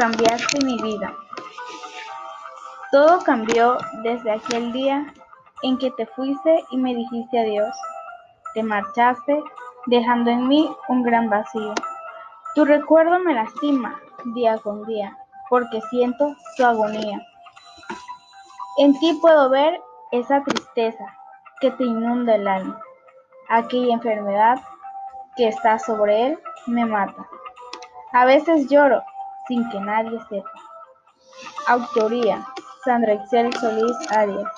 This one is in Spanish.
cambiaste mi vida. Todo cambió desde aquel día en que te fuiste y me dijiste adiós. Te marchaste, dejando en mí un gran vacío. Tu recuerdo me lastima día con día, porque siento su agonía. En ti puedo ver esa tristeza que te inunda el alma. Aquella enfermedad que está sobre él me mata. A veces lloro sin que nadie sepa. Autoría: Sandra Excel Solís Arias.